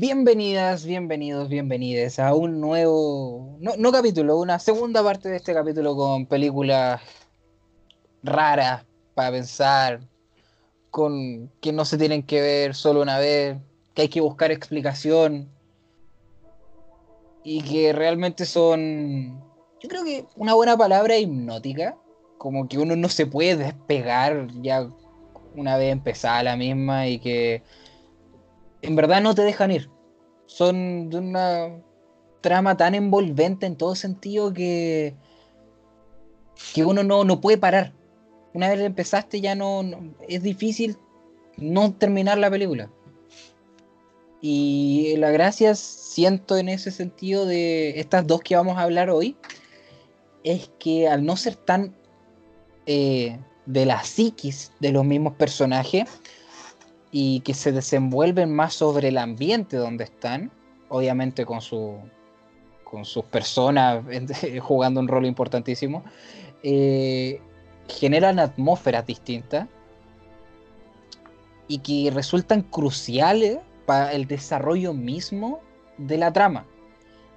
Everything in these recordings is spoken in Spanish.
Bienvenidas, bienvenidos, bienvenides a un nuevo, no, no capítulo, una segunda parte de este capítulo con películas raras para pensar, con que no se tienen que ver solo una vez, que hay que buscar explicación y que realmente son, yo creo que una buena palabra hipnótica, como que uno no se puede despegar ya una vez empezada la misma y que en verdad no te dejan ir. Son de una trama tan envolvente en todo sentido que, que uno no, no puede parar. Una vez empezaste ya no, es difícil no terminar la película. Y la gracia siento en ese sentido de estas dos que vamos a hablar hoy es que al no ser tan eh, de la psiquis de los mismos personajes, y que se desenvuelven más sobre el ambiente donde están, obviamente con, su, con sus personas jugando un rol importantísimo, eh, generan atmósferas distintas y que resultan cruciales para el desarrollo mismo de la trama.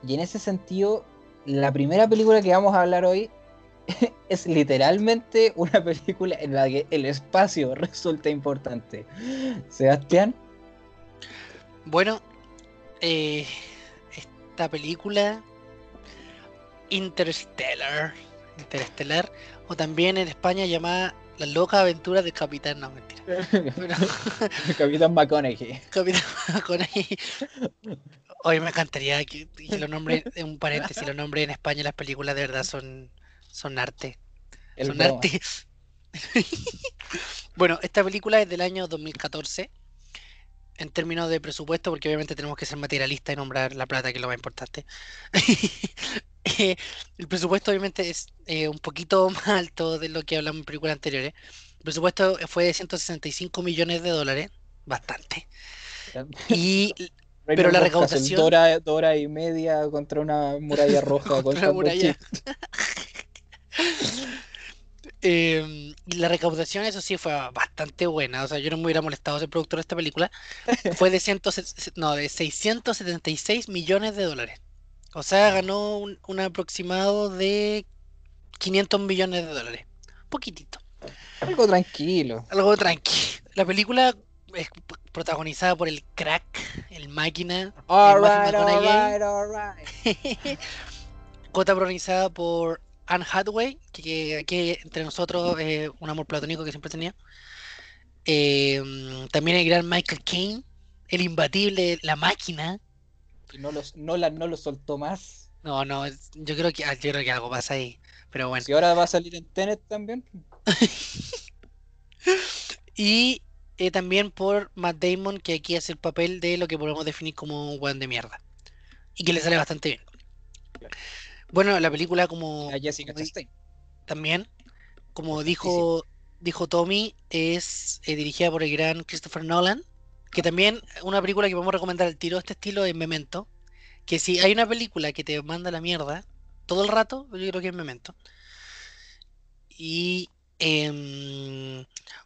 Y en ese sentido, la primera película que vamos a hablar hoy es literalmente una película en la que el espacio resulta importante. Sebastián. Bueno, eh, esta película Interstellar, Interstellar, o también en España llamada La loca aventura del Capitán, no mentira. Pero... Capitán McConaughey. Capitán McConaughey. Hoy me encantaría que, que lo nombre, un paréntesis, lo nombre en España las películas de verdad son son arte. El son broma. arte. bueno, esta película es del año 2014. En términos de presupuesto, porque obviamente tenemos que ser materialistas y nombrar la plata, que es lo más importante. Eh, el presupuesto obviamente es eh, un poquito más alto de lo que hablamos en películas anteriores. El presupuesto fue de 165 millones de dólares, bastante. Y pero la recaudación- dos horas y media contra una muralla roja. Contra contra la un muralla. Eh, y la recaudación, eso sí, fue bastante buena. O sea, yo no me hubiera molestado ser productor de esta película. Fue de, 100, no, de 676 millones de dólares. O sea, ganó un, un aproximado de 500 millones de dólares. Poquitito. Algo tranquilo. Algo tranqui. La película es protagonizada por el crack, el máquina, el Alright, Matthew McConaughey. alright, alright. Coprotagonizada por Anne Hathaway, que, aquí entre nosotros es un amor platónico que siempre tenía. Eh, también el gran Michael Caine, el imbatible, la máquina. Y no, los, no, la, no lo soltó más. No, no, yo creo que yo creo que algo pasa ahí. Pero bueno. Si ahora va a salir en Tenet también. Y eh, también por Matt Damon, que aquí hace el papel de lo que podemos definir como un weón de mierda. Y que le sale bastante bien. Claro. Bueno, la película como A Jessica como Chastain. también, como dijo, dijo Tommy, es eh, dirigida por el gran Christopher Nolan, que también una película que podemos recomendar al tiro de este estilo es Memento, que si hay una película que te manda la mierda todo el rato, yo creo que es Memento. Y em,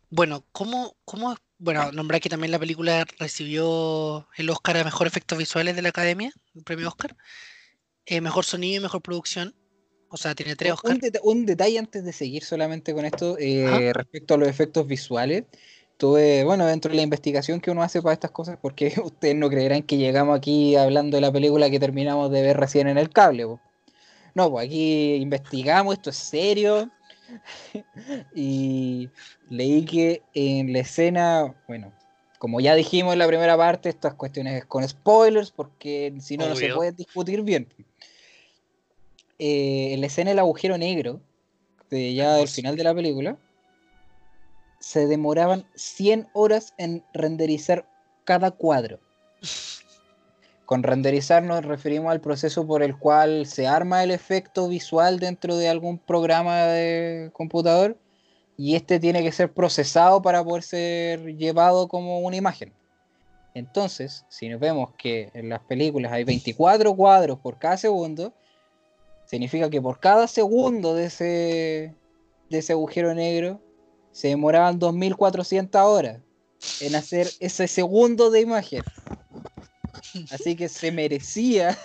bueno, ¿cómo, cómo, bueno, nombrar que también la película recibió el Oscar a Mejor Efectos Visuales de la Academia, el premio Oscar, eh, Mejor Sonido y Mejor Producción, o sea, tiene tres Un, Oscars. deta- un detalle antes de seguir solamente con esto, eh, respecto a los efectos visuales. Tuve, bueno, dentro de la investigación que uno hace para estas cosas, porque ustedes no creerán que llegamos aquí hablando de la película que terminamos de ver recién en el cable. po. No, pues aquí investigamos, esto es serio. y leí que en la escena, bueno, como ya dijimos en la primera parte, estas cuestiones es con spoilers, porque si no, no se puede discutir bien. Eh, en la escena del agujero negro, de ya del final de la película, se demoraban 100 horas en renderizar cada cuadro. Con renderizar nos referimos al proceso por el cual se arma el efecto visual dentro de algún programa de computador y este tiene que ser procesado para poder ser llevado como una imagen. Entonces, si nos vemos que en las películas hay 24 cuadros por cada segundo, significa que por cada segundo de ese, de ese agujero negro se demoraban 2400 horas en hacer ese segundo de imagen. Así que se merecía.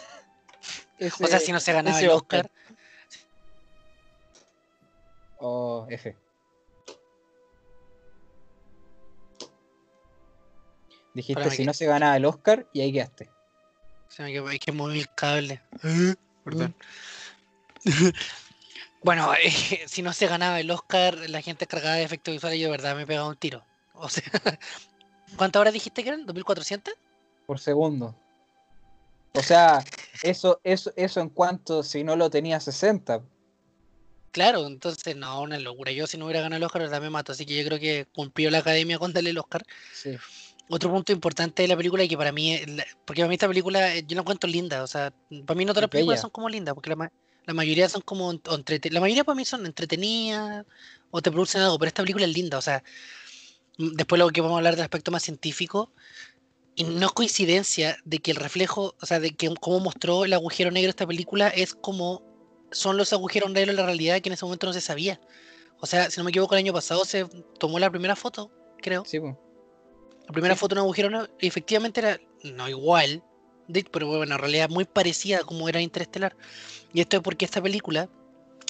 o sea, si no se ganaba el Oscar. O F. Dijiste si no se ganaba el Oscar y ahí quedaste. hay que mover el cable. Perdón. bueno, eh, si no se ganaba el Oscar, la gente cargada de efectos visuales, yo de verdad me pegaba un tiro. O sea, ¿cuántas horas dijiste que eran? ¿2400? Por segundo. O sea, eso, eso, eso en cuanto si no lo tenía 60. Claro, entonces no, una locura. Yo si no hubiera ganado el Oscar, verdad me mato. Así que yo creo que cumplió la academia con darle el Oscar. Sí. Otro punto importante de la película y que para mí, porque para mí esta película eh, yo la encuentro linda, o sea, para mí no todas las películas son como lindas, porque la, la mayoría son como la mayoría para mí son entretenidas o te producen algo, pero esta película es linda, o sea, mm, después lo que vamos a hablar del aspecto más científico, y no es coincidencia de que el reflejo, o sea, de que cómo mostró el agujero negro esta película es como son los agujeros negros de la realidad que en ese momento no se sabía. O sea, si no me equivoco, el año pasado se tomó la primera foto, creo. Sí, pues. La primera foto de un agujero negro, efectivamente era no igual, pero bueno, en realidad muy parecida a como era Interestelar. Y esto es porque esta película,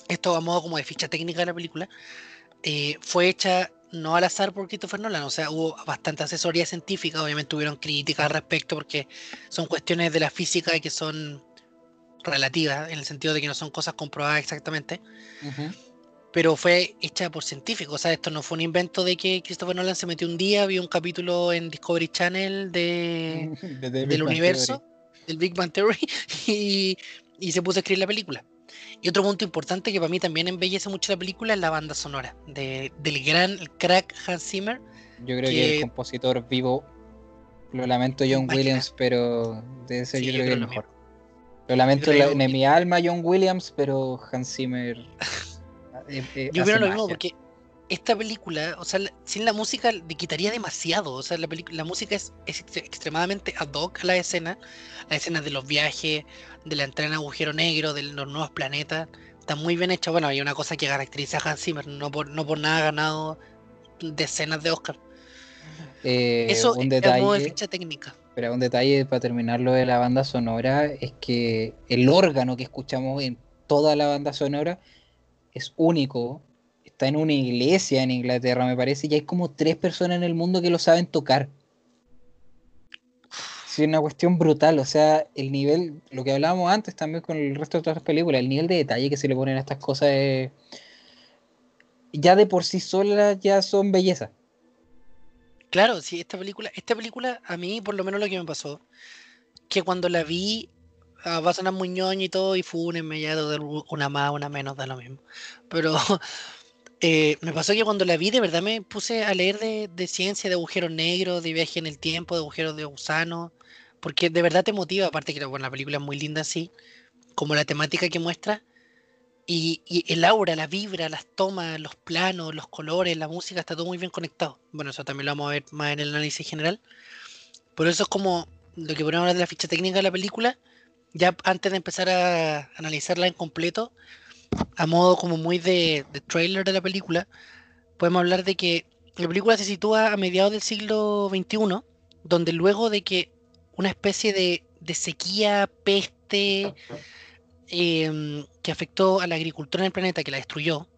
esto a modo como de ficha técnica de la película, eh, fue hecha no al azar por Christopher Nolan, o sea, hubo bastante asesoría científica, obviamente tuvieron críticas al respecto porque son cuestiones de la física que son relativas, en el sentido de que no son cosas comprobadas exactamente. Pero fue hecha por científicos, o sea, esto no fue un invento de que Christopher Nolan se metió un día, vio un capítulo en Discovery Channel de, del universo, del Big Bang Theory, y, y se puso a escribir la película. Y otro punto importante que para mí también embellece mucho la película es la banda sonora de, del gran crack Hans Zimmer. Yo creo que, el compositor vivo, lo lamento John Williams, pero de ese yo creo que es el mejor. Lo lamento en mi alma John Williams, pero Hans Zimmer. Eh, eh, yo creo lo mismo porque esta película, o sea, sin la música le quitaría demasiado. O sea, la, la música es, extremadamente ad hoc a la escena. La escena de los viajes, de la entrada en agujero negro, de los nuevos planetas. Está muy bien hecha. Bueno, hay una cosa que caracteriza a Hans Zimmer. No por, no por nada ha ganado decenas de Oscar. Eh, Eso un detalle, de ficha técnica. Pero un detalle para terminar lo de la banda sonora es que el órgano que escuchamos en toda la banda sonora es único está en una iglesia en Inglaterra, me parece, y hay como tres personas en el mundo que lo saben tocar. Sí, una cuestión brutal, o sea, el nivel, lo que hablábamos antes también con el resto de otras películas, el nivel de detalle que se le ponen a estas cosas ya de por sí solas ya son belleza. Claro, sí, esta película, esta película a mí por lo menos lo que me pasó, que cuando la vi ah, va a sonar muy ñoño y todo, y fúnenme ya una más, una menos, da lo mismo. Pero Eh, me pasó que cuando la vi, de verdad me puse a leer de, ciencia, de agujeros negros, de viaje en el tiempo, de agujeros de gusano, porque de verdad te motiva, aparte que bueno, la película es muy linda así, como la temática que muestra, y, el aura, la vibra, las tomas, los planos, los colores, la música, está todo muy bien conectado. Bueno, eso también lo vamos a ver más en el análisis general. Por eso es como lo que ponemos de la ficha técnica de la película, ya antes de empezar a analizarla en completo, a modo como muy de, trailer de la película, podemos hablar de que la película se sitúa a mediados del siglo XXI, donde luego de que una especie de, sequía, peste, em, que afectó a la agricultura en el planeta, que la destruyó,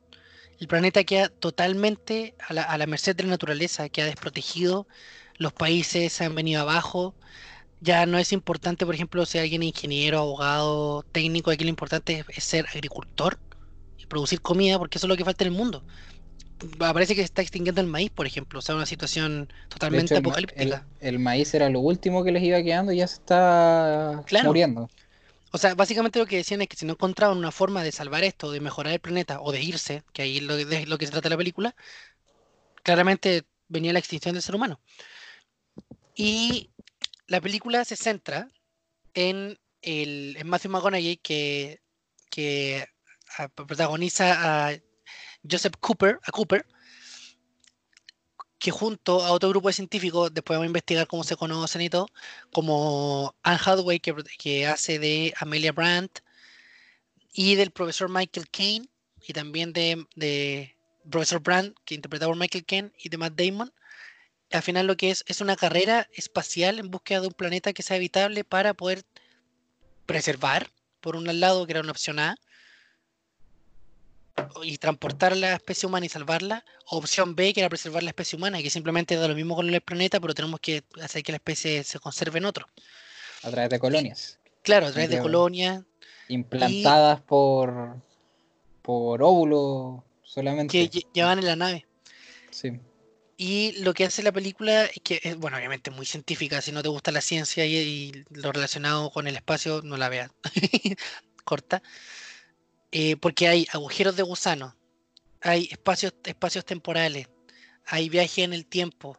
el planeta queda totalmente a la, a la merced de la naturaleza, queda desprotegido, los países se han venido abajo, ya no es importante, por ejemplo, si alguien ingeniero, abogado, técnico, aquí lo importante es, ser agricultor y producir comida, porque eso es lo que falta en el mundo. Parece que se está extinguiendo el maíz, por ejemplo, o sea, una situación totalmente apocalíptica. El, maíz era lo último que les iba quedando y ya se está muriendo. O sea, básicamente lo que decían es que si no encontraban una forma de salvar esto, de mejorar el planeta o de irse, que ahí es lo, de lo que se trata la película, claramente venía la extinción del ser humano. Y la película se centra en, el, Matthew McConaughey que, que protagoniza a Joseph Cooper, a Cooper, que junto a otro grupo de científicos, después vamos a investigar cómo se conocen y todo, como Anne Hathaway, que, que hace de Amelia Brandt, y del profesor Michael Caine, y también de, de profesor Brandt, que interpreta por Michael Caine, y de Matt Damon, al final lo que es es una carrera espacial en búsqueda de un planeta que sea habitable para poder preservar, por un lado, que era una opción A, y transportar la especie humana y salvarla, o opción B, que era preservar la especie humana, que simplemente da lo mismo con el planeta, pero tenemos que hacer que la especie se conserve en otro. A través de colonias. Claro, a través de colonias. Implantadas por, por óvulos solamente. Que llevan en la nave. Sí. Y lo que hace la película es que, es, bueno, obviamente muy científica, si no te gusta la ciencia y, y lo relacionado con el espacio, no la veas. Corta. Eh, porque hay agujeros de gusano, hay espacios, espacios temporales, hay viaje en el tiempo,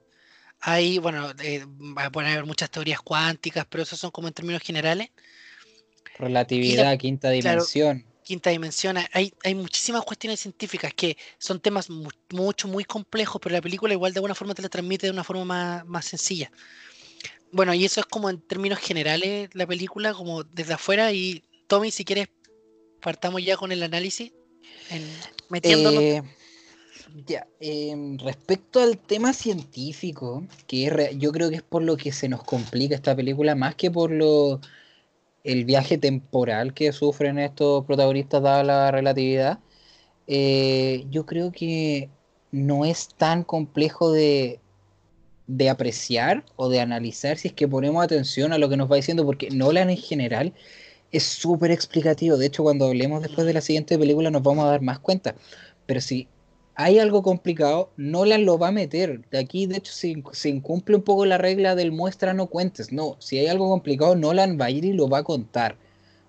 hay, bueno, eh, pueden haber muchas teorías cuánticas, pero esos son como en términos generales. Relatividad, la, quinta dimensión. Claro, quinta dimensión. Hay, hay muchísimas cuestiones científicas que son temas mu mucho, muy complejos, pero la película igual de alguna forma te la transmite de una forma más, más sencilla. Bueno, y eso es como en términos generales la película, como desde afuera. Y Tommy, si quieres partamos ya con el análisis, en, metiéndonos. Eh, eh, respecto al tema científico, que es, yo creo que es por lo que se nos complica esta película, más que por lo el viaje temporal que sufren estos protagonistas dada la relatividad, eh, yo creo que no es tan complejo de, de apreciar o de analizar si es que ponemos atención a lo que nos va diciendo, porque Nolan en general es súper explicativo. De hecho, cuando hablemos después de la siguiente película nos vamos a dar más cuenta. Pero si hay algo complicado, Nolan lo va a meter. De aquí, de hecho, se, se, incumple un poco la regla del muestra no cuentes. No, si hay algo complicado, Nolan va a ir y lo va a contar.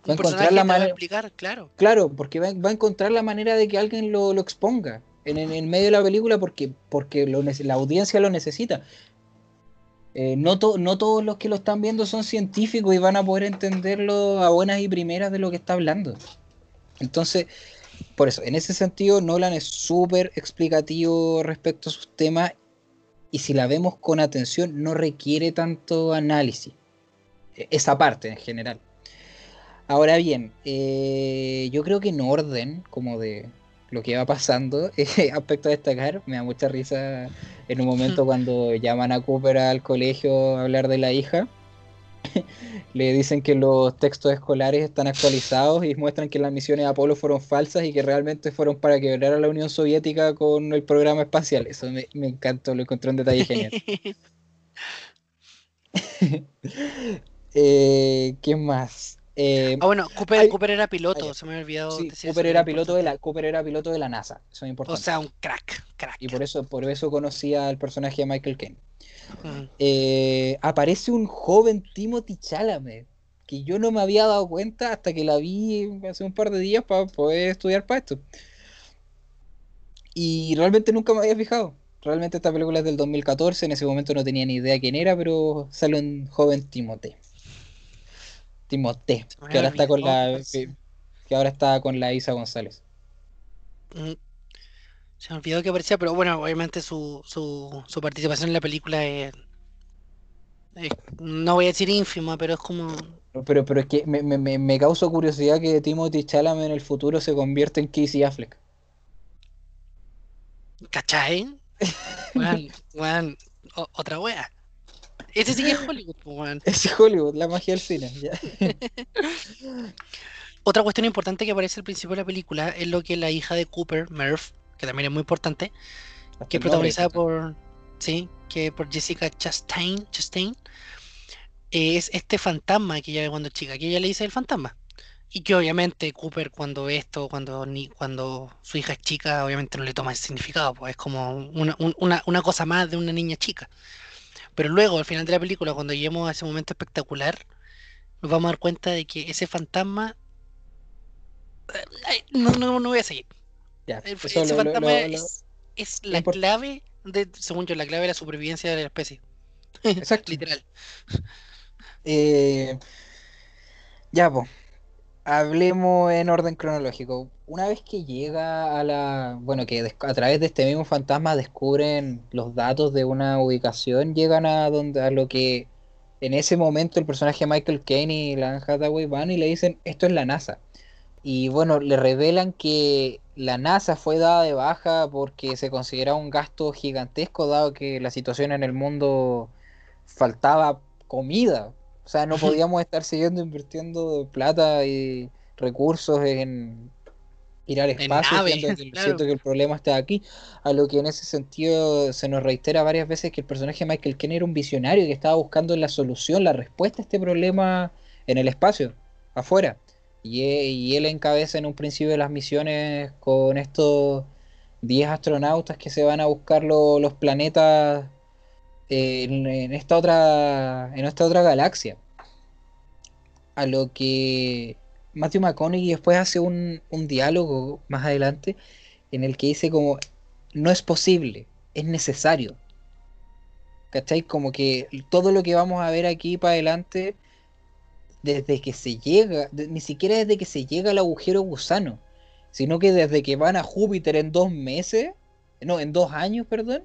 Va a encontrar la manera. explicar, claro. Claro, porque va, va, a encontrar la manera de que alguien lo, lo exponga en, en, en, medio de la película porque, porque lo, la audiencia lo necesita. Eh, no, to, no, todos los que lo están viendo son científicos y van a poder entenderlo a buenas y primeras de lo que está hablando. Entonces, por eso, en ese sentido, Nolan es súper explicativo respecto a sus temas y si la vemos con atención no requiere tanto análisis. E, esa parte en general. Ahora bien, eh, yo creo que en orden, como de, lo que va pasando. Eh, aspecto a destacar, me da mucha risa en un momento cuando llaman a Cooper al colegio a hablar de la hija. Le dicen que los textos escolares están actualizados y muestran que las misiones Apolo fueron falsas y que realmente fueron para quebrar a la Unión Soviética con el programa espacial. Eso me, me encantó, lo encontré un detalle genial. eh, ¿Qué más? Eh, ah, bueno, Cooper, hay, Cooper era piloto, hay, se me había olvidado. Sí, Cooper, era piloto de la, Cooper era piloto de la NASA, eso es importante. O sea, un crack, crack. Y por eso, por eso conocía al personaje de Michael Caine. Mm. Eh, aparece un joven Timothy Chalamet, que yo no me había dado cuenta hasta que la vi hace un par de días para poder estudiar para esto. Y realmente nunca me había fijado. Realmente esta película es del 2014, en ese momento no tenía ni idea quién era, pero sale un joven Timothy. Timote, que ahora está con la que, que, ahora está con la Isa González. Se me olvidó que aparecía, pero bueno, obviamente su, su, su participación en la película es, es, no voy a decir ínfima, pero es como pero, pero es que me, me, me causa curiosidad que Timothy Chalamet en el futuro se convierta en Casey Affleck. ¿Cachai? Juan, Juan, otra wea. Ese sí que es Hollywood. Ese es Hollywood, la magia del cine. Otra cuestión importante que aparece al principio de la película es lo que la hija de Cooper, Murph, que también es muy importante, Hasta que es protagonizada por. Sí, que por Jessica Chastain, Chastain es este fantasma que ella ve cuando es chica, que ella le dice el fantasma. Y que obviamente Cooper cuando ve esto, cuando ni cuando su hija es chica, obviamente no le toma el significado, pues es como una, una, una cosa más de una niña chica. Pero luego, al final de la película, cuando lleguemos a ese momento espectacular, nos vamos a dar cuenta de que ese fantasma. No, no, no voy a seguir. Ya, ese lo, fantasma lo, lo, es, es, la clave, de, según yo, la clave de la supervivencia de la especie. Exacto. Literal. Eh, ya, pues hablemos en orden cronológico. Una vez que llega a la. Bueno, que a través de este mismo fantasma descubren los datos de una ubicación, llegan a donde a lo que en ese momento el personaje Michael Caine y la Hathaway van y le dicen: Esto es la NASA. Y bueno, le revelan que la NASA fue dada de baja porque se consideraba un gasto gigantesco, dado que la situación en el mundo faltaba comida. O sea, no podíamos estar siguiendo invirtiendo plata y recursos en ir al espacio, siento, que, el problema está aquí. A lo que en ese sentido se nos reitera varias veces que el personaje Michael Ken era un visionario que estaba buscando la solución, la respuesta a este problema en el espacio, afuera. E, y, él encabeza en un principio las misiones con estos 10 astronautas que se van a buscar los planetas en, esta otra en esta otra galaxia. A lo que Matthew McConaughey después hace un, un diálogo más adelante en el que dice como no es posible, es necesario. ¿Cachai? Como que todo lo que vamos a ver aquí para adelante desde que se llega, ni siquiera desde que se llega al agujero gusano, sino que desde que van a Júpiter en dos meses, no, en dos años, perdón,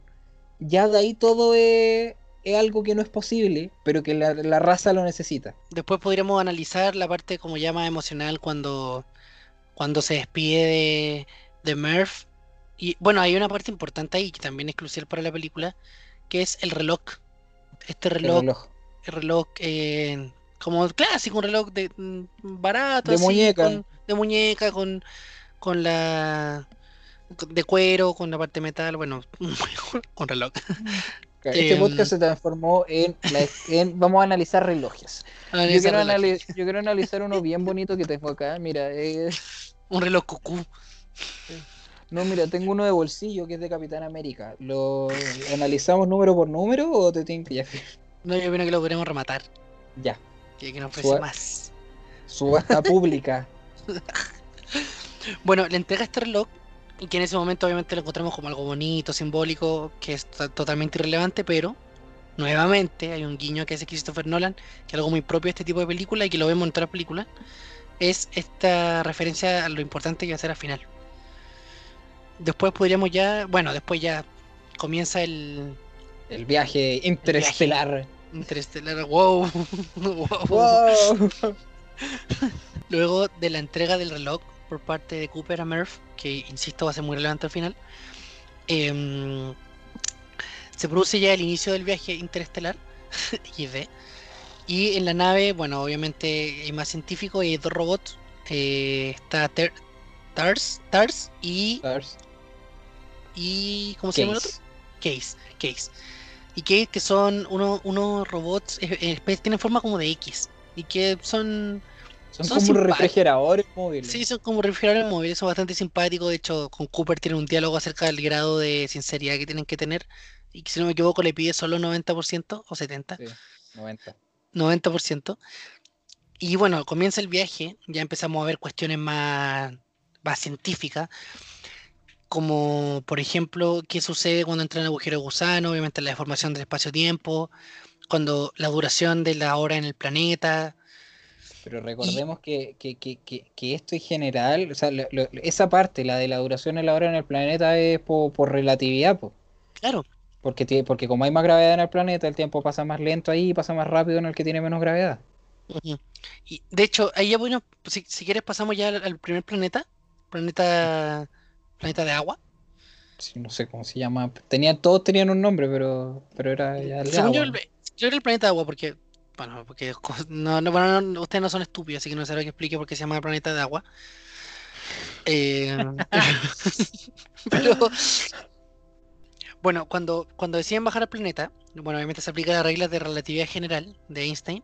ya de ahí todo es, algo que no es posible, pero que la, raza lo necesita. Después podríamos analizar la parte como ya más emocional cuando, cuando se despide de, de Murph. Y bueno, hay una parte importante ahí que también es crucial para la película, que es el reloj. Este reloj, el reloj, el reloj eh, como clásico, un reloj de mm, barato, de muñeca, de muñeca, con, con la de cuero, con la parte metal, bueno, un reloj. Este em, podcast se transformó en, vamos a analizar relojes. yo, quiero analizar uno bien bonito que tengo acá, mira, es un reloj cucú. No, mira, tengo uno de bolsillo que es de Capitán América. ¿Lo analizamos número por número o te tengo que ya? No, yo creo que lo queremos rematar. Ya. Que, que nos ofrece más. Subasta pública. bueno, le entrega este reloj y que en ese momento obviamente lo encontramos como algo bonito, simbólico, que es totalmente irrelevante, pero nuevamente hay un guiño que hace Christopher Nolan, que es algo muy propio de este tipo de película y que lo vemos en otras películas, es esta referencia a lo importante que va a ser al final. Después podríamos ya, bueno, después ya comienza el... El viaje interestelar. Interestelar, wow. wow. Luego de la entrega del reloj por parte de Cooper a Murph, que insisto va a ser muy relevante al final, em, se produce ya el inicio del viaje interestelar, y en la nave, bueno, obviamente hay más científicos y hay dos robots. Eh, está Tars, Tars y. Tars. Y. ¿Cómo se llama el otro? Case. Case y que, que son unos robots, tienen forma como de X y que son... Son, como refrigeradores móviles. Sí, son como refrigeradores móviles, son bastante simpáticos. De hecho, con Cooper tiene un diálogo acerca del grado de sinceridad que tienen que tener. Y que si no me equivoco, le pide solo 90% o 70%. Sí, 90%. 90%. Y bueno, comienza el viaje, ya empezamos a ver cuestiones más, más científicas como por ejemplo qué sucede cuando entra en el agujero gusano, obviamente la deformación del espacio-tiempo, cuando la duración de la hora en el planeta. Pero recordemos que, esto en general, o sea, esa parte, la de la duración de la hora en el planeta, es por, relatividad. Claro. Porque, porque como hay más gravedad en el planeta, el tiempo pasa más lento ahí y pasa más rápido en el que tiene menos gravedad. Y de hecho, ahí ya bueno, si, si quieres pasamos ya al, al primer planeta, planeta planeta de agua. Sí, no sé cómo se llama. Tenían, todos tenían un nombre, pero, pero era ya el Según Yo, yo era el planeta de agua porque, bueno, porque no, no, ustedes no son estúpidos, así que no lo que explique por qué se llama el planeta de agua. Eh, pero, bueno, cuando, cuando deciden bajar al planeta, bueno, obviamente se aplica las reglas de relatividad general de Einstein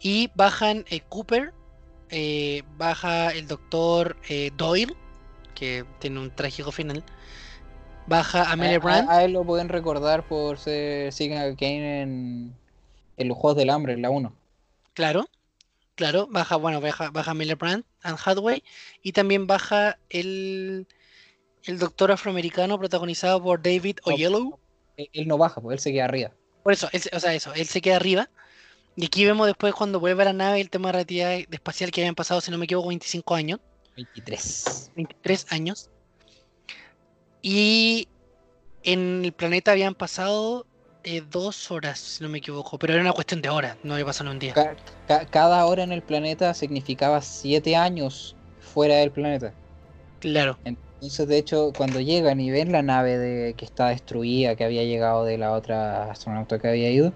y bajan el Cooper, eh, baja el doctor eh, Doyle que tiene un trágico final. Baja a Brand. A, él lo pueden recordar por ser Sigma Kane en, en, los Juegos del Hambre, en la 1. Claro, claro. Baja, bueno, baja, baja Miller Brand, and Hathaway. Y también baja el, el doctor afroamericano protagonizado por David Oyelowo. él, no baja, porque él se queda arriba. Por eso, o sea, eso, él se queda arriba. Y aquí vemos después cuando vuelve a la nave el tema de relatividad espacial que habían pasado, si no me equivoco, 25 años. 23. 23 años. Y en el planeta habían pasado eh, dos horas, si no me equivoco, pero era una cuestión de horas, no había pasado en un día. cada hora en el planeta significaba siete años fuera del planeta. Claro. Entonces, de hecho, cuando llegan y ven la nave de, que está destruida, que había llegado de la otra astronauta que había ido,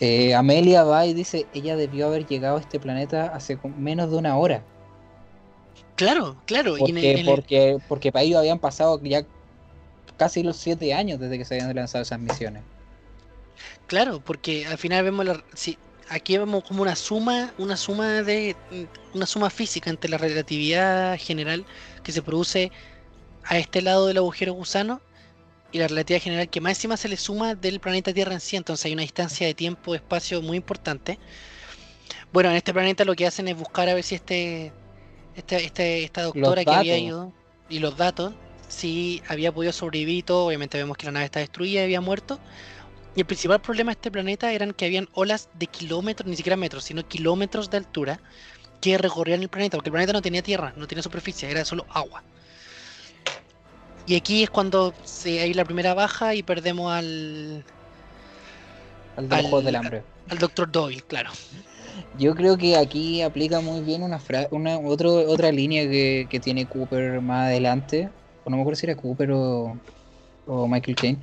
eh, Amelia va y dice, ella debió haber llegado a este planeta hace menos de una hora. Claro, claro. Porque, porque, porque para ellos habían pasado ya casi los siete años desde que se habían lanzado esas misiones. Claro, porque al final vemos la, aquí vemos como una suma, una suma de una suma física entre la relatividad general que se produce a este lado del agujero gusano y la relatividad general que más encima se le suma del planeta Tierra en sí, entonces hay una distancia de tiempo-espacio muy importante. Bueno, en este planeta lo que hacen es buscar a ver si este, este, este esta doctora que había ido y los datos, si había podido sobrevivir todo, obviamente vemos que la nave está destruida y había muerto. Y el principal problema de este planeta eran que habían olas de kilómetros, ni siquiera metros, sino kilómetros de altura que recorrían el planeta, porque el planeta no tenía tierra, no tenía superficie, era solo agua. Y aquí es cuando se, hay la primera baja y perdemos al. Al, al del hambre. Al Doctor Doyle, claro. Yo creo que aquí aplica muy bien una, una otra línea que, que, tiene Cooper más adelante. O no me acuerdo si era Cooper o, o Michael Caine.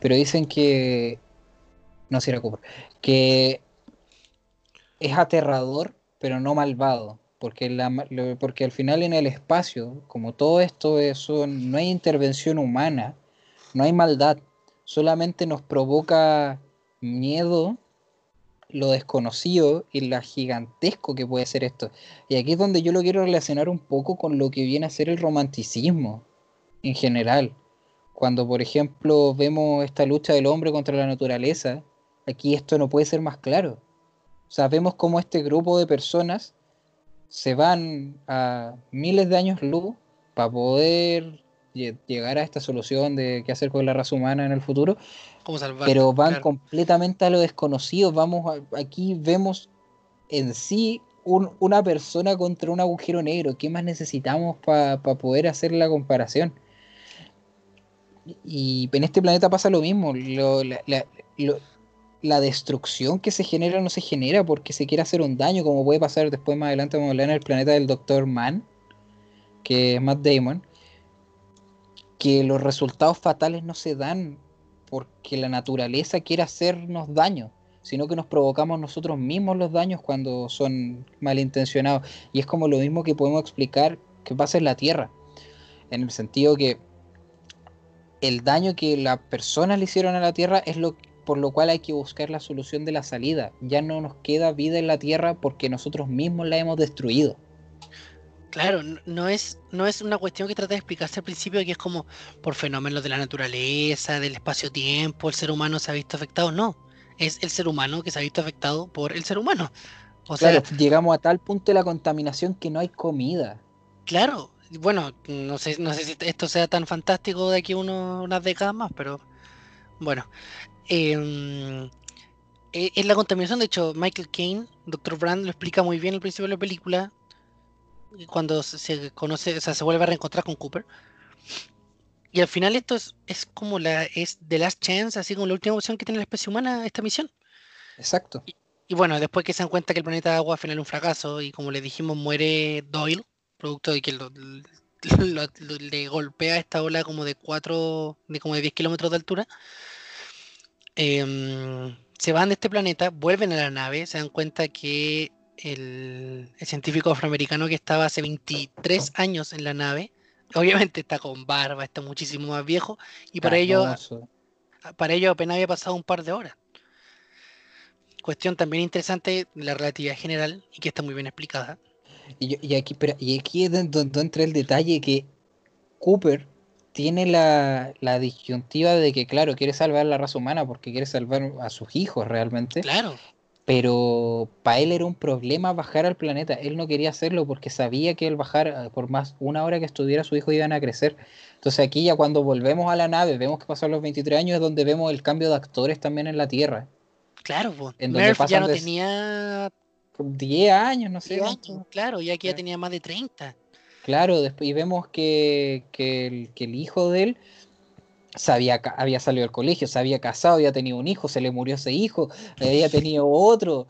Pero dicen que. No, si era Cooper. Que es aterrador, pero no malvado porque, la, porque al final en el espacio, como todo esto, eso, no hay intervención humana, no hay maldad, solamente nos provoca miedo, lo desconocido y lo gigantesco que puede ser esto. Y aquí es donde yo lo quiero relacionar un poco con lo que viene a ser el romanticismo en general. Cuando, por ejemplo, vemos esta lucha del hombre contra la naturaleza, aquí esto no puede ser más claro. O sea, vemos cómo este grupo de personas se van a miles de años luz para poder llegar a esta solución de qué hacer con la raza humana en el futuro. pero van completamente a lo desconocido. Vamos aquí vemos en sí una persona contra un agujero negro. ¿Qué más necesitamos para poder hacer la comparación? Y en este planeta pasa lo mismo. Lo, la destrucción que se genera no se genera porque se quiere hacer un daño, como puede pasar después más adelante, vamos a hablar en el planeta del Doctor Mann, que es Matt Damon, que los resultados fatales no se dan porque la naturaleza quiere hacernos daño, sino que nos provocamos nosotros mismos los daños cuando son malintencionados. Y es como lo mismo que podemos explicar que pasa en la Tierra, en el sentido que el daño que las personas le hicieron a la Tierra es lo por lo cual hay que buscar la solución de la salida. Ya no nos queda vida en la Tierra porque nosotros mismos la hemos destruido. Claro, no es, no es una cuestión que trata de explicarse al principio que es como por fenómenos de la naturaleza, del espacio-tiempo, el ser humano se ha visto afectado. No, es el ser humano que se ha visto afectado por el ser humano. O sea, llegamos a tal punto de la contaminación que no hay comida. Claro, bueno, no sé, no sé si esto sea tan fantástico de aquí uno, unas décadas más, pero bueno, eh, es la contaminación, de hecho, Michael Caine, Dr. Brand, lo explica muy bien al principio de la película, cuando se conoce, o sea, se vuelve a reencontrar con Cooper. Y al final esto es, es como la es The Last Chance, así como la última opción que tiene la especie humana esta misión. Exacto. Y, bueno, después que se dan cuenta que el planeta agua al final es un fracaso y como le dijimos muere Doyle, producto de que le golpea esta ola como de 4, de como de 10 kilómetros de altura, Em, se van de este planeta, vuelven a la nave, se dan cuenta que el, científico afroamericano que estaba hace 23 años en la nave, obviamente está con barba, está muchísimo más viejo, y para ello, para ello apenas había pasado un par de horas. Cuestión también interesante, la relatividad general, y que está muy bien explicada. Y, aquí, y aquí es donde entra el detalle que Cooper tiene la, disyuntiva de que, claro, quiere salvar la raza humana porque quiere salvar a sus hijos realmente. Claro. Pero para él era un problema bajar al planeta. Él no quería hacerlo porque sabía que al bajar, eh, por más una hora que estuviera, su hijo iban a crecer. Entonces aquí ya cuando volvemos a la nave, vemos que pasaron los 23 años, es donde vemos el cambio de actores también en la Tierra. Claro, pues. ya no tenía... 10 años, no sé. claro, y aquí ya tenía más de 30. Claro, después y vemos que, el, hijo de él había, había salido del colegio, se había casado, había tenido un hijo, se le murió ese hijo, había tenido otro.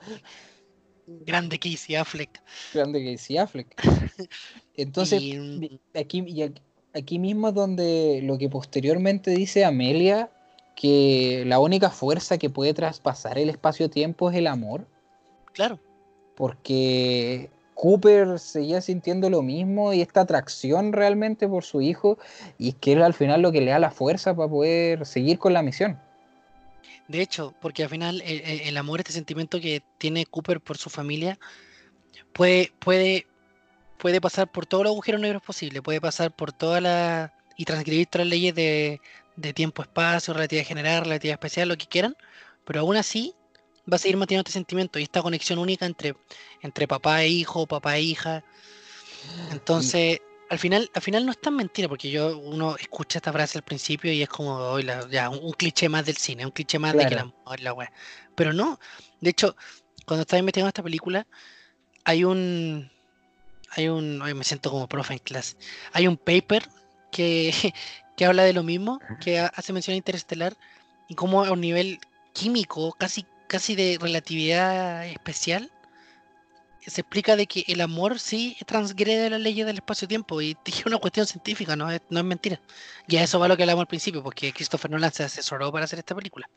Grande Casey Affleck. Grande Casey Affleck. Entonces, Y- aquí, y aquí, aquí mismo es donde lo que posteriormente dice Amelia, que la única fuerza que puede traspasar el espacio-tiempo es el amor, Claro. porque Cooper seguía sintiendo lo mismo y esta atracción realmente por su hijo, y que es al final lo que le da la fuerza para poder seguir con la misión. De hecho, porque al final el, el- el amor, este sentimiento que tiene Cooper por su familia, puede, puede, puede pasar por todos los agujeros negros posibles, puede pasar por todas las... y transgredir todas las leyes de, de tiempo, espacio, relatividad general, relatividad especial, lo que quieran, pero aún así va a seguir manteniendo este sentimiento y esta conexión única entre, entre papá e hijo, papá e hija. Entonces, al final, al final no es tan mentira, porque yo uno escucha esta frase al principio y es como "Oy, la- ya, un, un cliché más del cine, un cliché más de que Claro. amor, la wea. Pero no, de hecho, cuando estaba investigando esta película, hay un. Hay un. ay, me siento como profe en clase. Hay un paper que, que habla de lo mismo, que ha- hace mención a Interestelar, y cómo a un nivel químico, casi, casi de relatividad especial, se explica de que el amor sí transgrede las leyes del espacio-tiempo y es una cuestión científica, no es, no es mentira. Y a eso va lo que hablamos al principio, porque Christopher Nolan se asesoró para hacer esta película.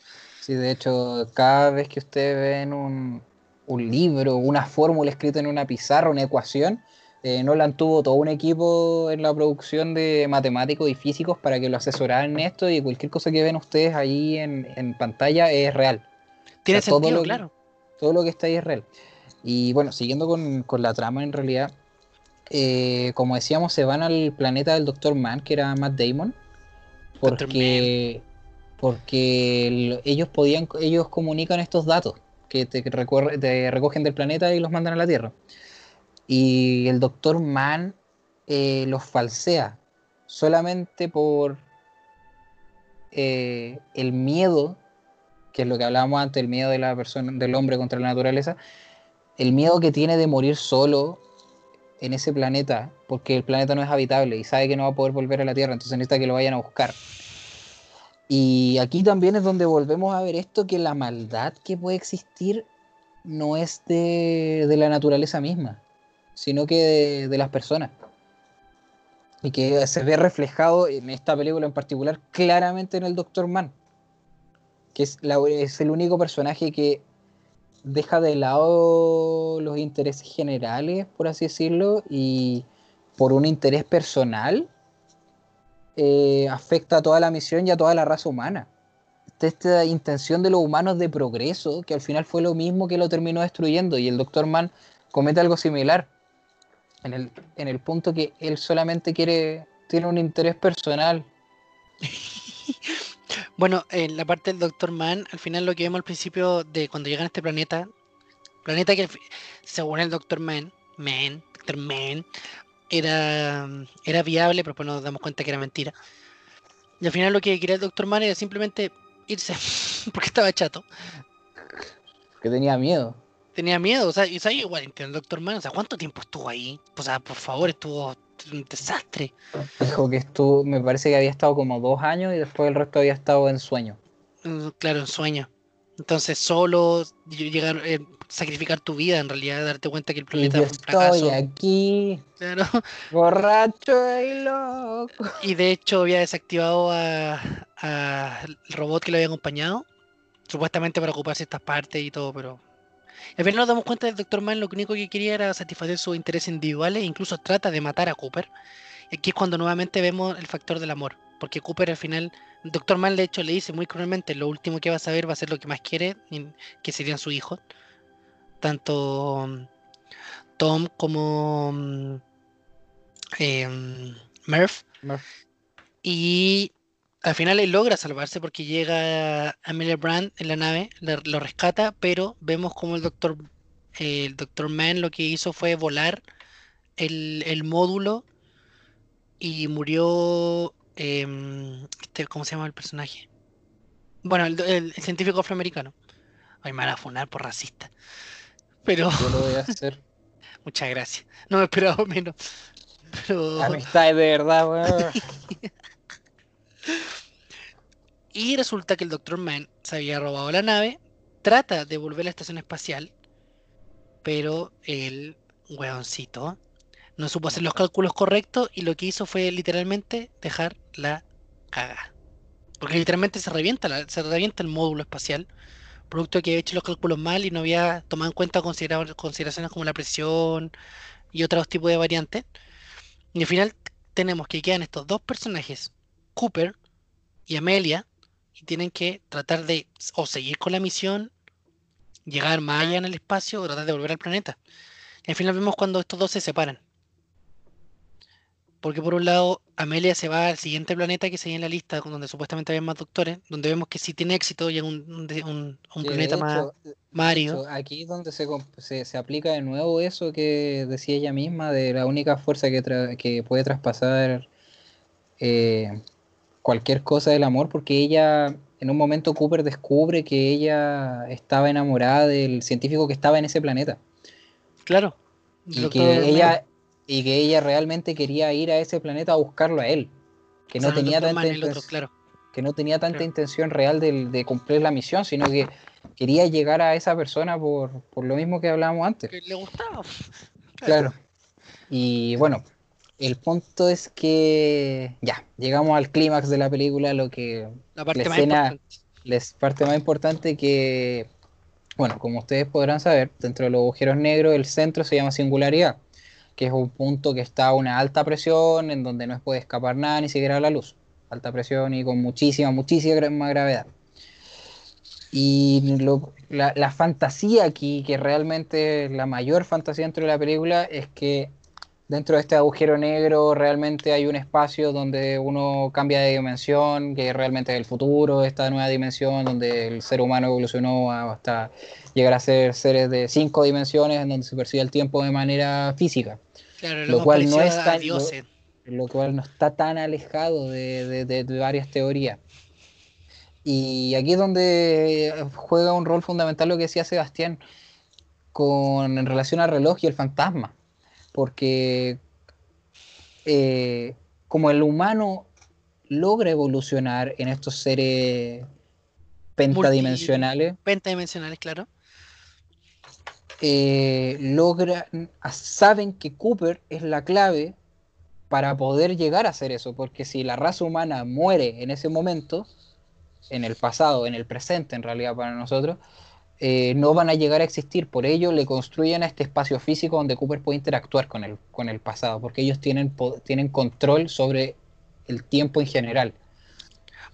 Sí, de hecho, cada vez que ustedes ven un, un libro, una fórmula escrita en una pizarra, una ecuación, eh, Nolan tuvo todo un equipo en la producción de matemáticos y físicos para que lo asesoraran en esto y cualquier cosa que ven ustedes ahí en, en pantalla es real. Tiene sea, todo sentido, que- claro. Todo lo que está ahí es real. Y bueno, siguiendo con, con la trama en realidad, eh, como decíamos, se van al planeta del Dr. Mann, que era Matt Damon, porque, porque el- ellos podían, ellos comunican estos datos que te, recorre- te recogen del planeta y los mandan a la Tierra. Y el Dr. Mann eh, los falsea solamente por eh, el miedo, que es lo que hablábamos antes, el miedo de la persona, del hombre contra la naturaleza, el miedo que tiene de morir solo en ese planeta, porque el planeta no es habitable y sabe que no va a poder volver a la Tierra, entonces necesita que lo vayan a buscar. Y aquí también es donde volvemos a ver esto, que la maldad que puede existir no es de, de la naturaleza misma, sino que de, de las personas. Y que se ve reflejado en esta película en particular claramente en el Doctor Mann, que es, es el único personaje que deja de lado los intereses generales, por así decirlo, y por un interés personal eh, afecta a toda la misión y a toda la raza humana. Esta- Esta intención de los humanos de progreso, que al final fue lo mismo que lo terminó destruyendo, y el Doctor Mann comete algo similar, en el, en el punto que él solamente quiere, tiene un interés personal. Bueno, en la parte del Doctor Mann, al final lo que vemos al principio de cuando llegan a este planeta, planeta que según el Doctor Mann, Man, Doctor Mann, era, era viable, pero pues nos damos cuenta que era mentira. Y al final lo que quería el Doctor Mann era simplemente irse, porque estaba chato. que tenía miedo. Tenía miedo, o sea, y ¿sabes? igual el Doctor Mann, o sea, ¿cuánto tiempo estuvo ahí? O sea, por favor, estuvo un desastre. Dijo que estuvo, me parece que había estado como dos años y después el resto había estado en sueño. Mm, Claro, en sueño. Entonces, solo ll- llegar, eh, sacrificar tu vida, en realidad, darte cuenta que el planeta fue un fracaso. estoy aquí, Claro. borracho y loco. Y de hecho había desactivado a, a robot que lo había acompañado, supuestamente para ocupar ciertas partes y todo, pero al final nos damos cuenta del Dr. Mann lo único que quería era satisfacer sus intereses individuales e incluso trata de matar a Cooper. Y aquí es cuando nuevamente vemos el factor del amor, porque Cooper al final, Dr. Mann de hecho le dice muy cruelmente, lo último que va a saber va a ser lo que más quiere, que serían sus hijos, tanto mm, Tom como mm, em, Murph. Y al final él logra salvarse porque llega Amelia Brand en la nave, le- lo rescata, pero vemos como el doctor, el doctor Mann lo que hizo fue volar el, el módulo y murió. em, este, ¿cómo se llama el personaje? Bueno, el, el- el científico afroamericano. Ay, me van a funar por racista. Pero Yo lo voy a hacer. muchas gracias. No me esperaba menos. Pero. Amistad de verdad, weón. Y resulta que el Dr. Mann se había robado la nave, trata de volver a la estación espacial pero el weoncito no supo hacer los cálculos correctos y lo que hizo fue literalmente dejar la caga. Porque literalmente se revienta, se revienta el módulo espacial, producto de que había hecho los cálculos mal y no había tomado en cuenta considera- consideraciones como la presión y otros tipos de variantes. Y al final tenemos que quedan estos dos personajes, Cooper y Amelia, y tienen que tratar de o seguir con la misión, llegar más allá en el espacio o tratar de volver al planeta. Y al final vemos cuando estos dos se separan. Porque por un lado, Amelia se va al siguiente planeta que se en la lista, donde supuestamente había más doctores, donde vemos que si tiene éxito llega a un, un, planeta más, hecho- más árido. aquí es donde se, se, se aplica de nuevo eso que decía ella misma, de la única fuerza que, tra- que puede traspasar eh, cualquier cosa del amor, porque ella, en un momento Cooper descubre que ella estaba enamorada del científico que estaba en ese planeta. Claro. Y que ella, y que ella realmente quería ir a ese planeta a buscarlo a él. Que O no sea, tenía tanta otro, intención claro. que no tenía tanta Claro. intención real de, de cumplir la misión, sino que quería llegar a esa persona por, por lo mismo que hablábamos antes. Que le gustaba. Claro. Y bueno, el punto es que ya, llegamos al clímax de la película, lo que La parte La más escena- importante. les parte más importante que, bueno, como ustedes podrán saber, dentro de los agujeros negros el centro se llama singularidad, que es un punto que está a una alta presión, en donde no puede escapar nada, ni siquiera la luz. Alta presión y con muchísima, muchísima gravedad. Y lo- la, la fantasía aquí, que realmente es la mayor fantasía dentro de la película, es que dentro de este agujero negro realmente hay un espacio donde uno cambia de dimensión, que realmente es el futuro, esta nueva dimensión donde el ser humano evolucionó hasta llegar a ser seres de cinco dimensiones, en donde se percibe el tiempo de manera física, Claro, lo cual no parecido es a tan- dioses. lo cual no está tan alejado de, de- de- de varias teorías. Y aquí es donde juega un rol fundamental lo que decía Sebastián con, en relación al reloj y el fantasma. Porque eh, como el humano logra evolucionar en estos seres pentadimensionales, Pentadimensionales, claro. eh, logra, saben que Cooper es la clave para poder llegar a hacer eso, porque si la raza humana muere en ese momento, en el pasado, en el presente en realidad para nosotros, eh, no van a llegar a existir. Por ello le construyen a este espacio físico donde Cooper puede interactuar con el, con el pasado, porque ellos tienen, tienen control sobre el tiempo en general.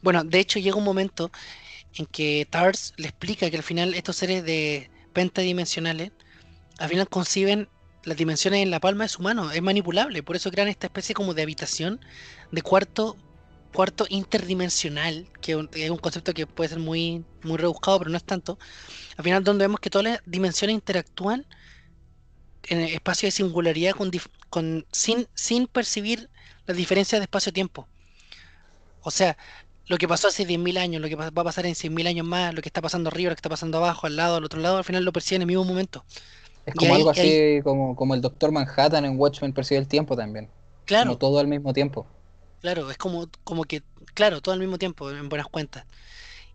Bueno, de hecho llega un momento en que Tars le explica que al final estos seres de pentadimensionales al final conciben las dimensiones en la palma de su mano, es manipulable, por eso crean esta especie como de habitación de cuarto cuarto interdimensional, que es un concepto que puede ser muy muy rebuscado, pero no es tanto. Al final donde vemos que todas las dimensiones interactúan en el espacio de singularidad con, con sin sin percibir las diferencias de espacio-tiempo. O sea, lo que pasó hace 10.000 años, lo que va a pasar en 100.000 años más, lo que está pasando arriba, lo que está pasando abajo, al lado, al otro lado, al final lo perciben en el mismo momento. Es como algo ahí- así como, como el Doctor Manhattan en Watchmen percibe el tiempo también, Claro, como todo al mismo tiempo. Claro, es como, como que, claro, todo al mismo tiempo, en buenas cuentas.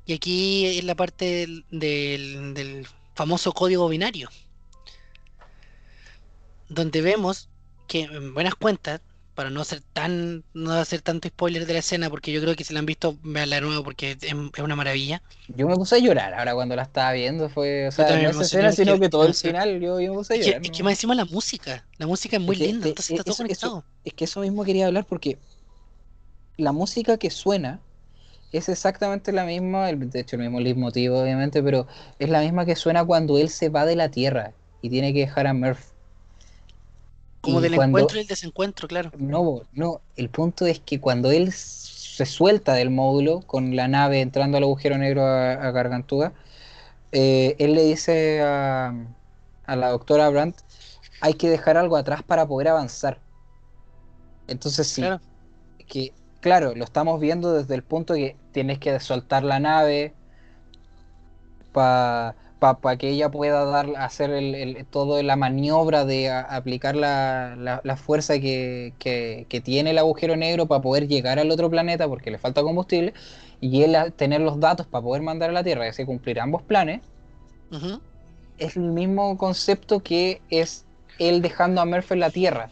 Y aquí es la parte del, del- del famoso código binario, donde vemos que en buenas cuentas, para no hacer tan, no hacer tanto spoiler de la escena, porque yo creo que si la han visto, veanla de nuevo porque es, es una maravilla. Yo me puse a llorar ahora cuando la estaba viendo, fue, o sea, no esa escena, sino que- que todo el final yo, yo me puse a Es que, llorar. es que más encima la música, la música es muy Es que, linda, entonces está todo eso- eso- conectado. Es que eso mismo quería hablar porque la música que suena es exactamente la misma, el- de hecho el mismo leitmotiv obviamente, pero es la misma que suena cuando él se va de la Tierra y tiene que dejar a Murph. Como Y del cuando- encuentro y el desencuentro, claro. No, no, el punto es que cuando él se suelta del módulo con la nave entrando al agujero negro a, a Gargantúa, eh, él le dice a, a la doctora Brandt, hay que dejar algo atrás para poder avanzar. Entonces sí, Claro. que claro, lo estamos viendo desde el punto que tienes que soltar la nave para que ella pueda dar, hacer el, el- toda la maniobra de a- aplicar la, la- la fuerza que, que- que tiene el agujero negro para poder llegar al otro planeta porque le falta combustible y él a- tener los datos para poder mandar a la Tierra y así cumplir ambos planes. Es el mismo concepto que es él dejando a Murphy en la Tierra,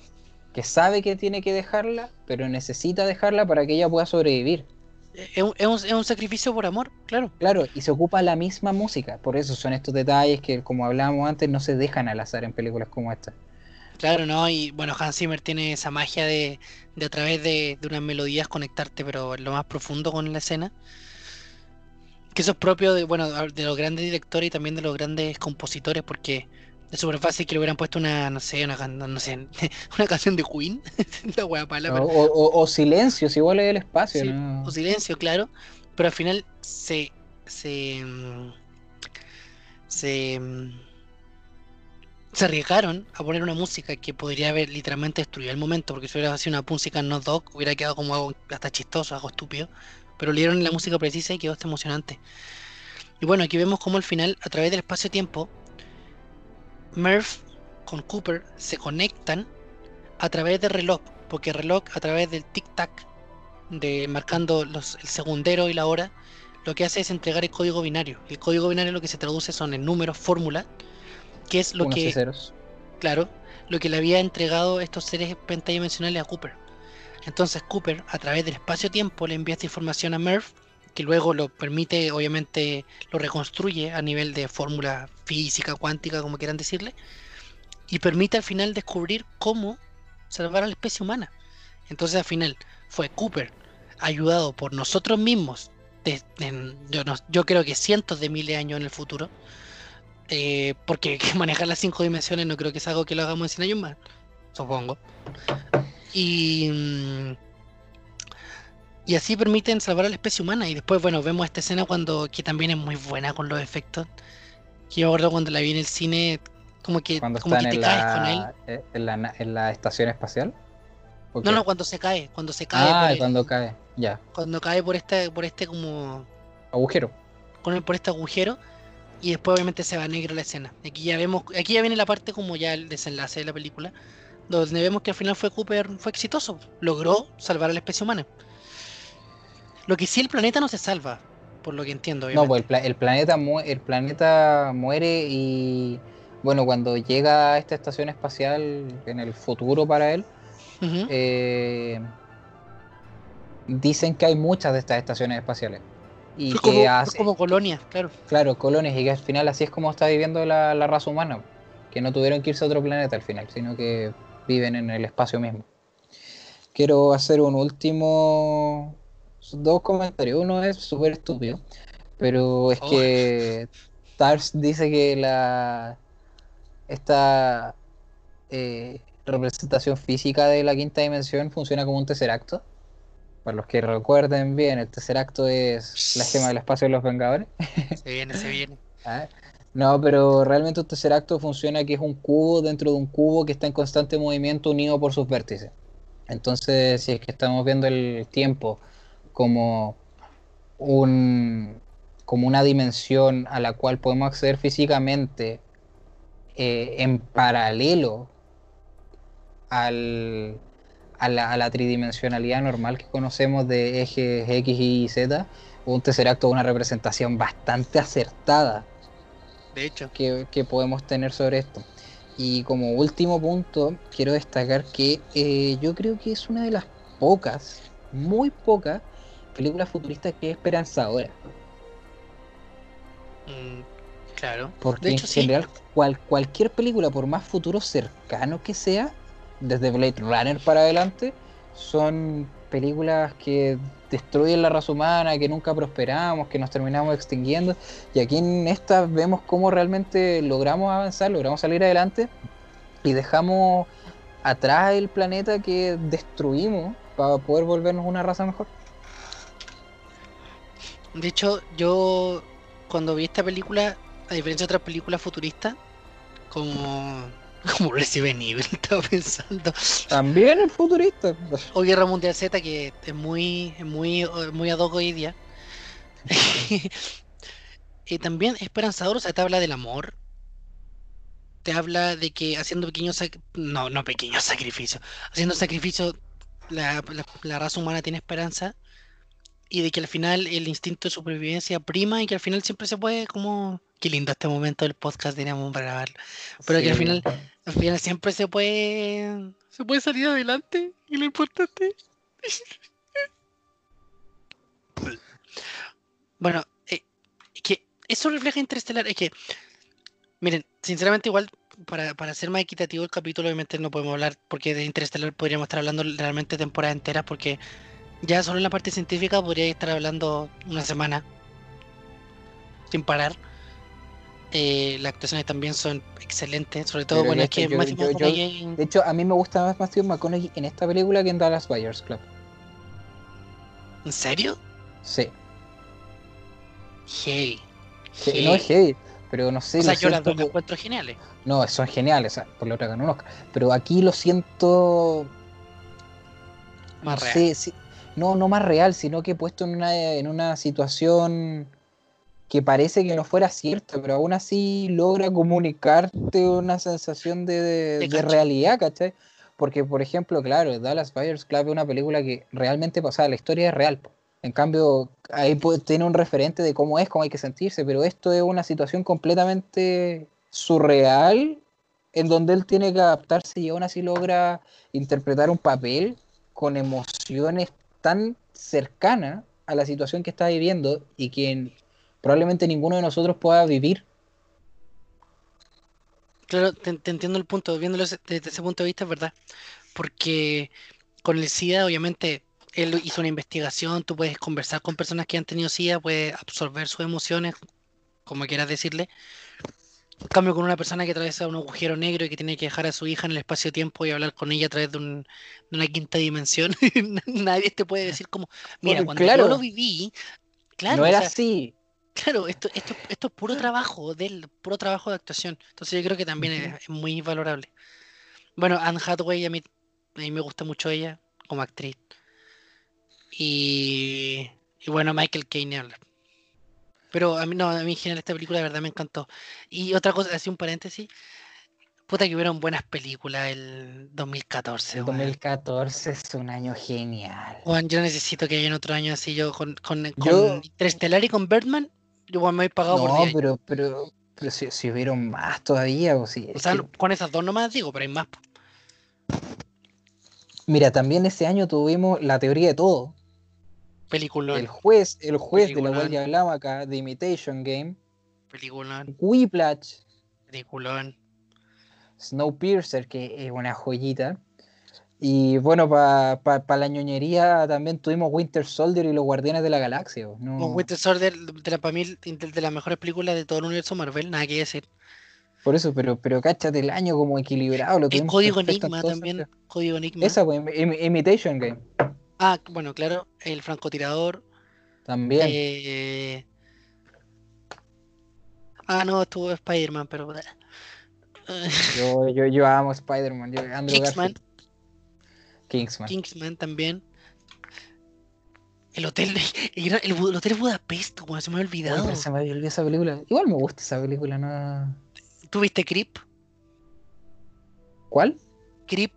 que sabe que tiene que dejarla, pero necesita dejarla para que ella pueda sobrevivir. Es un, es un- sacrificio por amor, claro. Claro, y se ocupa la misma música, por eso son estos detalles que, como hablábamos antes, no se dejan al azar en películas como esta. Claro, ¿no? Y bueno, Hans Zimmer tiene esa magia de, de a través de, de unas melodías conectarte, pero en lo más profundo con la escena. Que eso es propio de, bueno, de los grandes directores y también de los grandes compositores, porque es súper fácil que le hubieran puesto una, no sé, una, no sé, una canción de Queen. La wea pala, O, pero- o- o- o silencios, igual es el espacio, Sí, ¿no? o silencio, claro. Pero al final se. se. mm, se. mm, se arriesgaron a poner una música que podría haber literalmente destruido el momento, porque si hubiera sido una música no doc, hubiera quedado como algo hasta chistoso, algo estúpido. Pero le dieron la música precisa y quedó hasta emocionante. Y bueno, aquí vemos como al final, a través del espacio-tiempo, Murph con Cooper se conectan a través del reloj, porque el reloj a través del tic-tac de marcando los, el segundero y la hora, lo que hace es entregar el código binario. El código binario lo que se traduce son en números, fórmula, que es lo Unos que, ceros. claro, lo que le había entregado estos seres pentadimensionales a Cooper. Entonces Cooper, a través del espacio-tiempo, le envía esta información a Murph, que luego lo permite, obviamente, lo reconstruye a nivel de fórmula física, cuántica, como quieran decirle, y permite al final descubrir cómo salvar a la especie humana. Entonces al final fue Cooper, ayudado por nosotros mismos, de- yo, no- yo creo que cientos de miles de años en el futuro, eh, porque que manejar las cinco dimensiones no creo que es algo que lo hagamos en 100 años más, supongo. Y, mm, y así permiten salvar a la especie humana. Y después, bueno, vemos esta escena cuando que también es muy buena con los efectos. Que yo me acuerdo cuando la vi en el cine, como que, Cuando como que te en caes con él. la, eh, en, la, na- en la estación espacial. ¿O No, qué? no, cuando se cae, cuando se cae, Ah, por el- cuando cae. Ya. cuando cae por este, por este como Agujero. con el- por este agujero y después obviamente se va negro la escena. Aquí ya vemos, aquí ya viene la parte como ya el desenlace de la película, donde vemos que al final fue Cooper, fue exitoso, logró salvar a la especie humana. Lo que sí el planeta no se salva, por lo que entiendo. No, pues el, pla- el planeta mu- el planeta muere y bueno, cuando llega a esta estación espacial en el futuro para él, eh, dicen que hay muchas de estas estaciones espaciales. Y Fue que como, como colonia, claro. claro, colonias, y que al final así es como está viviendo la, la raza humana, que no tuvieron que irse a otro planeta al final, sino que viven en el espacio mismo. Quiero hacer un último, dos comentarios. Uno es súper estúpido, pero es Oh. que Tars dice que la esta eh, representación física de la quinta dimensión funciona como un tercer acto. Para los que recuerden bien, el tercer acto es la gema del espacio de los Vengadores. Se viene, se viene. Ah, No, pero realmente un tercer acto funciona que es un cubo dentro de un cubo que está en constante movimiento unido por sus vértices. Entonces, si es que estamos viendo el tiempo como un como una dimensión a la cual podemos acceder físicamente eh, en paralelo al, a, la, a la tridimensionalidad normal que conocemos de ejes X y Z, un tercer acto es una representación bastante acertada De hecho, que, que podemos tener sobre esto. Y como último punto, quiero destacar que eh, yo creo que es una de las pocas, muy pocas, películas futuristas que es esperanzadora. mm, claro. Porque De hecho, en sí. general, cual- cualquier película, por más futuro cercano que sea, desde Blade Runner para adelante, son películas que destruyen la raza humana, que nunca prosperamos, que nos terminamos extinguiendo. Y aquí en esta vemos cómo realmente logramos avanzar, logramos salir adelante y dejamos atrás el planeta que destruimos para poder volvernos una raza mejor. De hecho, yo cuando vi esta película, a diferencia de otras películas futuristas, como, como Resident Evil, estaba pensando, También el futurista. o Guerra Mundial Z, que es muy, es muy, eh, muy ad hoc hoy día. y también esperanzador, o sea, te habla del amor, te habla de que haciendo pequeños, no, no pequeños sacrificios, haciendo sacrificios, la, la- la raza humana tiene esperanza y de que al final el instinto de supervivencia prima y que al final siempre se puede como Qué lindo este momento del podcast teníamos para grabarlo. Pero que al final, al final siempre se puede, se puede salir adelante y lo importante. bueno, eh, es que eso refleja Interestelar. Es que, miren, sinceramente igual para, para ser más equitativo el capítulo, obviamente no podemos hablar, porque de Interestelar podríamos estar hablando realmente temporadas enteras, porque ya solo en la parte científica podría estar hablando una semana sin parar. Eh, las actuaciones también son excelentes, sobre todo, bueno, es que que yo- Matthew yo- De hecho, a mí me gusta más Matthew McConaughey en esta película que en Dallas Buyers Club. ¿En serio? Sí. Hey. Que No es heavy, pero no sé. o sea, yo las dos las co- encuentro geniales. No, son geniales, o sea, por la otra ganó un Oscar. Pero aquí lo siento. Más no real. sé, sí- no, no más real, sino que puesto en una, en una situación que parece que no fuera cierta, pero aún así logra comunicarte una sensación de, de- realidad, ¿cachai? Porque, por ejemplo, claro, Dallas Buyers Club es una película que realmente, sea, la historia es real. En cambio, ahí tiene un referente de cómo es, cómo hay que sentirse, pero esto es una situación completamente surreal en donde él tiene que adaptarse y aún así logra interpretar un papel con emociones tan cercanas a la situación que está viviendo y que probablemente ninguno de nosotros pueda vivir. Claro, te, te entiendo el punto, viéndolo desde ese punto de vista, es verdad. Porque con el SIDA, obviamente, él hizo una investigación, tú puedes conversar con personas que han tenido SIDA, puedes absorber sus emociones, como quieras decirle. En cambio, con una persona que atraviesa un agujero negro y que tiene que dejar a su hija en el espacio-tiempo y hablar con ella a través de, un- de una quinta dimensión, nadie te puede decir como, mira, Porque, cuando claro, yo lo viví, claro, no o era sea, así. Claro, esto, esto, esto es puro trabajo de él, puro trabajo de actuación. Entonces yo creo que también es, muy valorable. Bueno, Anne Hathaway, a mí, a mí me gusta mucho ella como actriz. Y, y bueno, Michael Caine. Pero a mí no, a mí en general esta película de verdad me encantó. Y otra cosa, así un paréntesis. Puta que hubieron buenas películas el 2014, El weón. 2014 es un año genial. Weón, yo necesito que haya otro año así. Yo con, con, Yo- y con Birdman, yo me he pagado por No, 10 pero, pero, pero si, si hubieron más todavía, o si, O sea, que- con esas dos nomás digo, pero hay más. mira, también ese año tuvimos la teoría de todo. Peliculón, El juez, el juez de la cual ya hablamos acá, The Imitation Game, peliculón, Whiplash, peliculón. Snowpiercer, que es una joyita. Y bueno, para la ñoñería también tuvimos Winter Soldier y los Guardianes de la Galaxia. ¿no? Winter Soldier, de la, para mí, de, las mejores películas de todo el universo Marvel, nada que decir. Por eso, pero, pero cáchate el año como equilibrado. Lo El Código Enigma también. Código Enigma. Esa, pues, Im- Imitation Game. Ah, bueno, claro, el francotirador. También. eh, Ah, no, estuvo Spider-Man, pero. Yo, yo, yo amo Spider-Man. Kingsman. Garfield. Kingsman. Kingsman también. El hotel, el, hotel Budapest, weón, se me había olvidado. se me había olvidado esa película. Igual me gusta esa película, ¿no? ¿Tuviste Creep? ¿Cuál? Creep,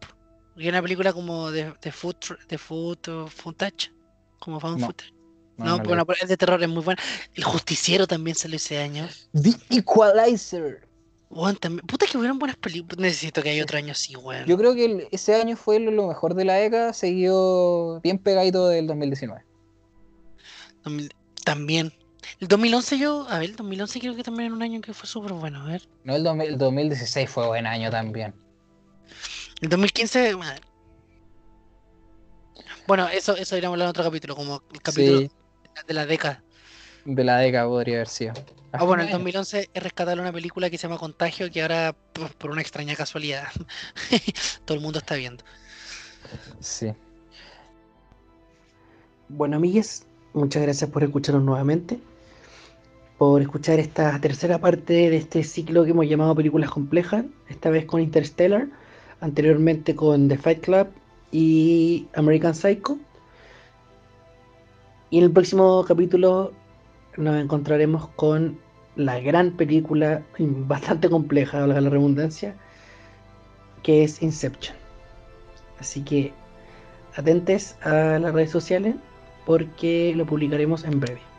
es una película como de, de food, de food, uh, footage, como found No, footage. No, No, no bueno, es de terror, es muy buena. El Justiciero también salió ese año. The Equalizer. Weón, también. Puta que hubieran buenas películas. Necesito que haya otro año así, weón. Yo creo que el- ese año fue lo, mejor de la década, seguido bien pegadito del 2019. 2000 También. El 2011 yo, a ver, el 2011 creo que también era un año que fue súper bueno, a ver. No, el, 2000 el 2016 fue buen año también. El 2015, bueno. Bueno, eso, eso iremos a hablar en otro capítulo, como el capítulo Sí, de la década. de la década podría haber sido. Ah, bueno, el Más o 2011 es rescatable una película que se llama Contagio, que ahora, por, una extraña casualidad, todo el mundo está viendo. Sí. Bueno, amigues, muchas gracias por escucharnos nuevamente, por escuchar esta tercera parte de este ciclo que hemos llamado Películas Complejas, esta vez con Interstellar, anteriormente con The Fight Club y American Psycho. Y en el próximo capítulo nos encontraremos con la gran película, bastante compleja, valga la redundancia, que es Inception. Así que atentes a las redes sociales porque lo publicaremos en breve.